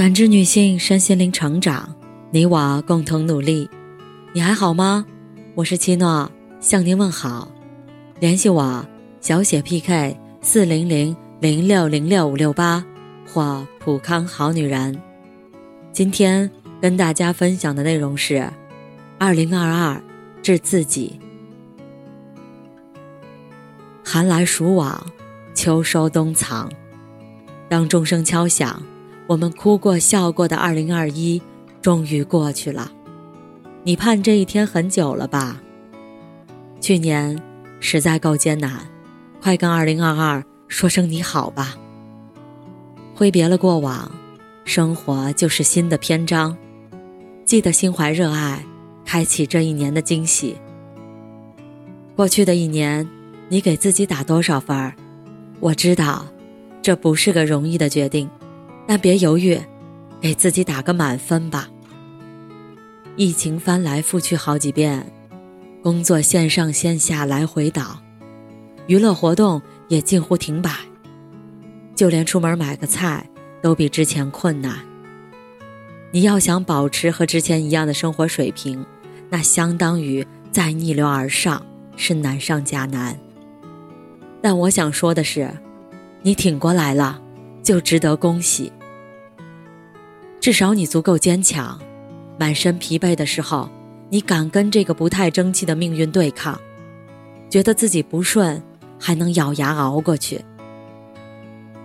感知女性身心灵成长，你我共同努力。你还好吗？我是七诺，向您问好。联系我小写 PK 四零零零六零六五六八或普康好女人。今天跟大家分享的内容是：二零二二致自己。寒来暑往，秋收冬藏，当钟声敲响。我们哭过笑过的二零二一，终于过去了。你盼这一天很久了吧？去年实在够艰难，快跟二零二二说声你好吧。挥别了过往，生活就是新的篇章。记得心怀热爱，开启这一年的惊喜。过去的一年，你给自己打多少分儿？我知道，这不是个容易的决定。但别犹豫，给自己打个满分吧。疫情翻来覆去好几遍，工作线上线下来回倒，娱乐活动也近乎停摆，就连出门买个菜都比之前困难。你要想保持和之前一样的生活水平，那相当于再逆流而上是难上加难。但我想说的是，你挺过来了，就值得恭喜。至少你足够坚强，满身疲惫的时候，你敢跟这个不太争气的命运对抗，觉得自己不顺，还能咬牙熬过去。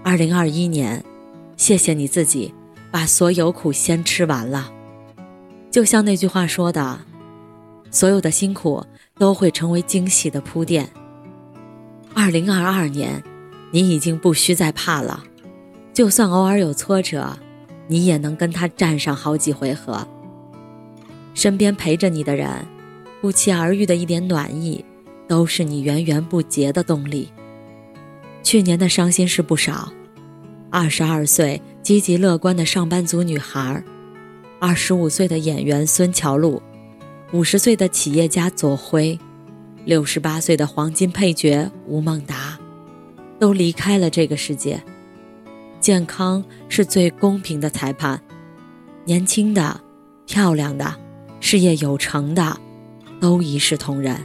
二零二一年，谢谢你自己，把所有苦先吃完了。就像那句话说的，所有的辛苦都会成为惊喜的铺垫。二零二二年，你已经不需再怕了，就算偶尔有挫折。你也能跟他战上好几回合。身边陪着你的人，不期而遇的一点暖意，都是你源源不竭的动力。去年的伤心事不少，二十二岁积极乐观的上班族女孩，二十五岁的演员孙乔璐，五十岁的企业家左晖，六十八岁的黄金配角吴孟达，都离开了这个世界。健康是最公平的裁判，年轻的、漂亮的、事业有成的，都一视同仁。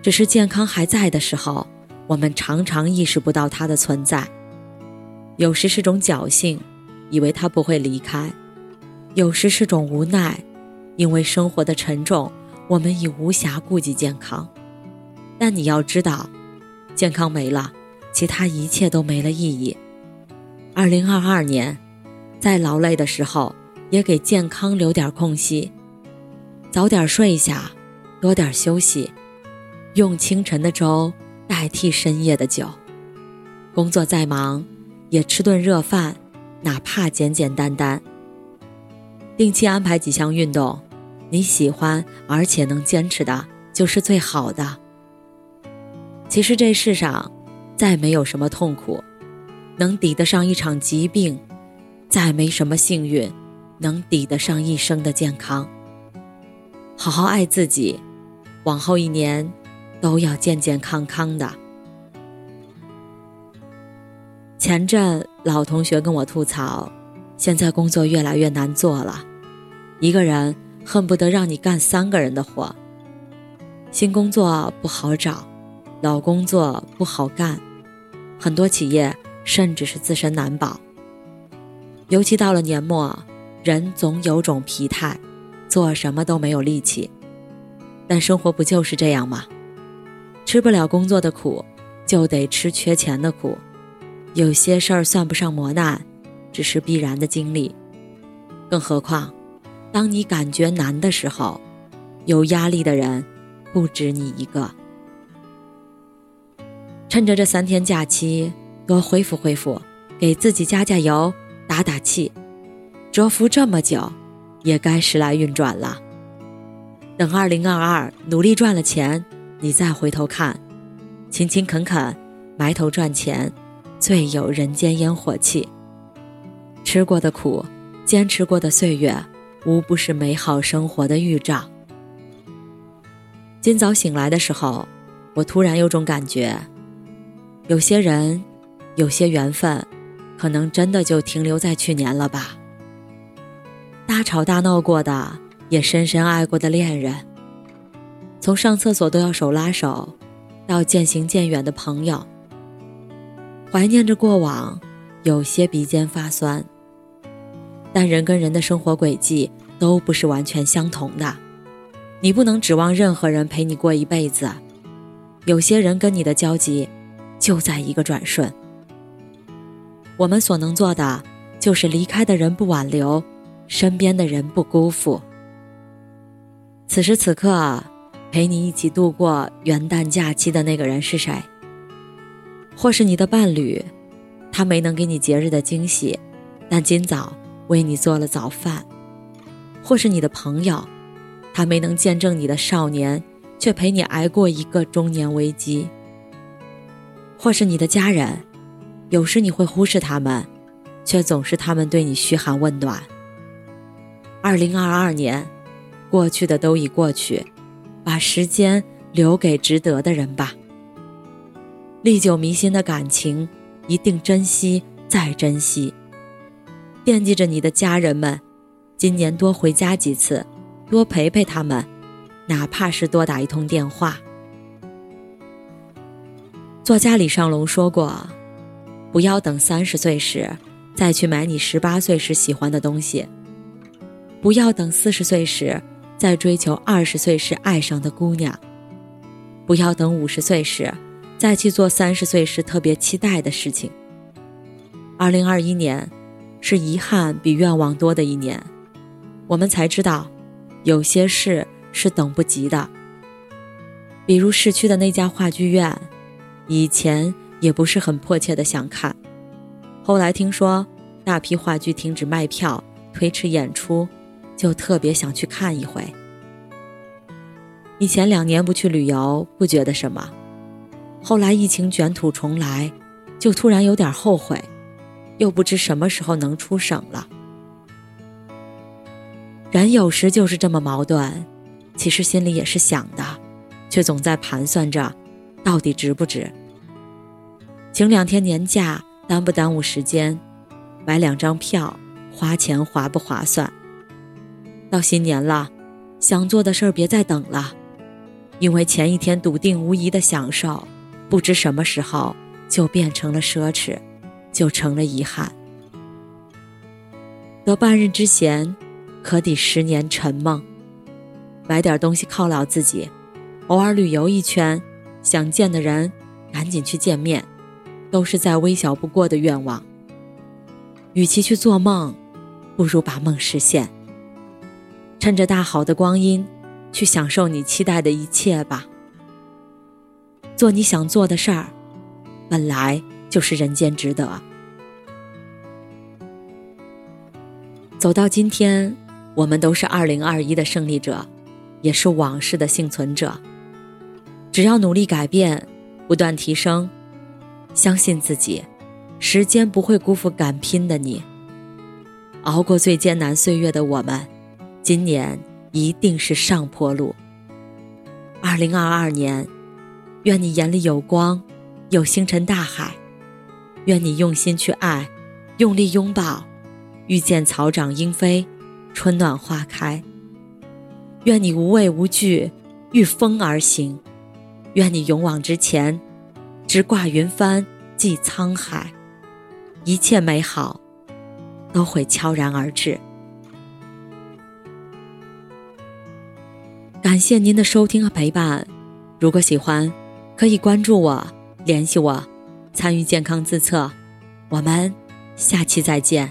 只是健康还在的时候，我们常常意识不到它的存在。有时是种侥幸，以为它不会离开；有时是种无奈，因为生活的沉重，我们已无暇顾及健康。但你要知道，健康没了，其他一切都没了意义。二零二二年，再劳累的时候，也给健康留点空隙。早点睡下，多点休息，用清晨的粥代替深夜的酒。工作再忙，也吃顿热饭，哪怕简简单单。定期安排几项运动，你喜欢而且能坚持的，就是最好的。其实这世上，再没有什么痛苦。能抵得上一场疾病，再没什么幸运，能抵得上一生的健康。好好爱自己，往后一年都要健健康康的。前阵老同学跟我吐槽，现在工作越来越难做了，一个人恨不得让你干三个人的活。新工作不好找，老工作不好干，很多企业。甚至是自身难保，尤其到了年末，人总有种疲态，做什么都没有力气。但生活不就是这样吗？吃不了工作的苦，就得吃缺钱的苦。有些事儿算不上磨难，只是必然的经历。更何况，当你感觉难的时候，有压力的人不止你一个。趁着这三天假期。多恢复恢复，给自己加加油，打打气。蛰伏这么久，也该时来运转了。等二零二二努力赚了钱，你再回头看，勤勤恳恳，埋头赚钱，最有人间烟火气。吃过的苦，坚持过的岁月，无不是美好生活的预兆。今早醒来的时候，我突然有种感觉，有些人。有些缘分，可能真的就停留在去年了吧。大吵大闹过的，也深深爱过的恋人，从上厕所都要手拉手，到渐行渐远的朋友，怀念着过往，有些鼻尖发酸。但人跟人的生活轨迹都不是完全相同的，你不能指望任何人陪你过一辈子。有些人跟你的交集，就在一个转瞬。我们所能做的，就是离开的人不挽留，身边的人不辜负。此时此刻，陪你一起度过元旦假期的那个人是谁？或是你的伴侣，他没能给你节日的惊喜，但今早为你做了早饭；或是你的朋友，他没能见证你的少年，却陪你挨过一个中年危机；或是你的家人。有时你会忽视他们，却总是他们对你嘘寒问暖。二零二二年，过去的都已过去，把时间留给值得的人吧。历久弥新的感情，一定珍惜再珍惜。惦记着你的家人们，今年多回家几次，多陪陪他们，哪怕是多打一通电话。作家李尚龙说过。不要等三十岁时，再去买你十八岁时喜欢的东西。不要等四十岁时，再追求二十岁时爱上的姑娘。不要等五十岁时，再去做三十岁时特别期待的事情。二零二一年，是遗憾比愿望多的一年，我们才知道，有些事是等不及的。比如市区的那家话剧院，以前。也不是很迫切的想看，后来听说大批话剧停止卖票、推迟演出，就特别想去看一回。以前两年不去旅游不觉得什么，后来疫情卷土重来，就突然有点后悔，又不知什么时候能出省了。人有时就是这么矛盾，其实心里也是想的，却总在盘算着，到底值不值。请两天年假，耽不耽误时间？买两张票，花钱划不划算？到新年了，想做的事儿别再等了，因为前一天笃定无疑的享受，不知什么时候就变成了奢侈，就成了遗憾。得半日之闲，可抵十年沉梦。买点东西犒劳自己，偶尔旅游一圈，想见的人赶紧去见面。都是再微小不过的愿望。与其去做梦，不如把梦实现。趁着大好的光阴，去享受你期待的一切吧。做你想做的事儿，本来就是人间值得。走到今天，我们都是二零二一的胜利者，也是往事的幸存者。只要努力改变，不断提升。相信自己，时间不会辜负敢拼的你。熬过最艰难岁月的我们，今年一定是上坡路。二零二二年，愿你眼里有光，有星辰大海；愿你用心去爱，用力拥抱，遇见草长莺飞，春暖花开；愿你无畏无惧，御风而行；愿你勇往直前。直挂云帆济沧海，一切美好都会悄然而至。感谢您的收听和陪伴，如果喜欢，可以关注我，联系我，参与健康自测。我们下期再见。